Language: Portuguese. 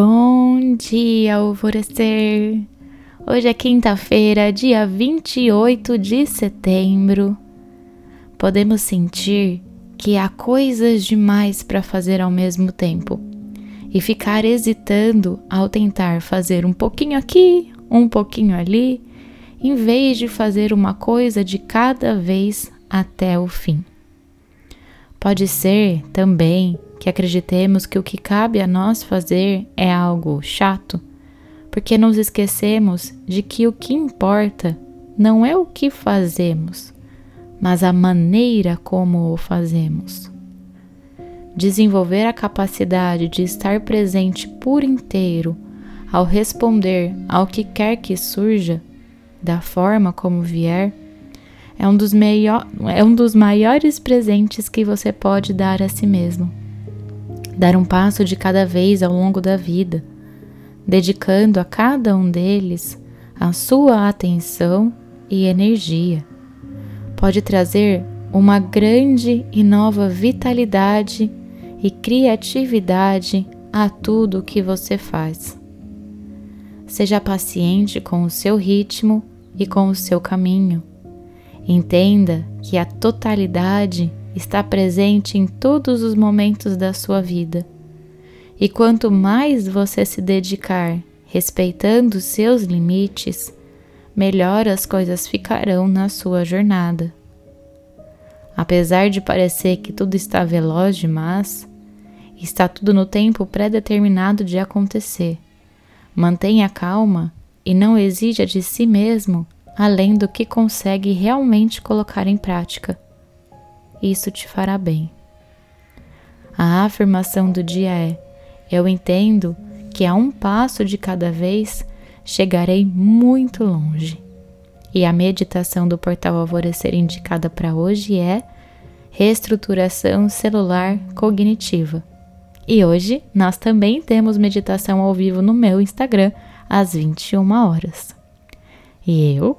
Bom dia, alvorecer! Hoje é quinta-feira, dia 28 de setembro. Podemos sentir que há coisas demais para fazer ao mesmo tempo e ficar hesitando ao tentar fazer um pouquinho aqui, um pouquinho ali, em vez de fazer uma coisa de cada vez até o fim. Pode ser também que acreditemos que o que cabe a nós fazer é algo chato, porque nos esquecemos de que o que importa não é o que fazemos, mas a maneira como o fazemos. Desenvolver a capacidade de estar presente por inteiro ao responder ao que quer que surja, da forma como vier, é um dos, é um dos maiores presentes que você pode dar a si mesmo dar um passo de cada vez ao longo da vida, dedicando a cada um deles a sua atenção e energia. Pode trazer uma grande e nova vitalidade e criatividade a tudo o que você faz. Seja paciente com o seu ritmo e com o seu caminho. Entenda que a totalidade está presente em todos os momentos da sua vida. E quanto mais você se dedicar respeitando seus limites, melhor as coisas ficarão na sua jornada. Apesar de parecer que tudo está veloz demais, está tudo no tempo pré-determinado de acontecer. Mantenha calma e não exija de si mesmo além do que consegue realmente colocar em prática isso te fará bem. A afirmação do dia é: Eu entendo que a um passo de cada vez chegarei muito longe. E a meditação do portal Alvorecer indicada para hoje é reestruturação celular cognitiva. E hoje nós também temos meditação ao vivo no meu Instagram às 21 horas. E eu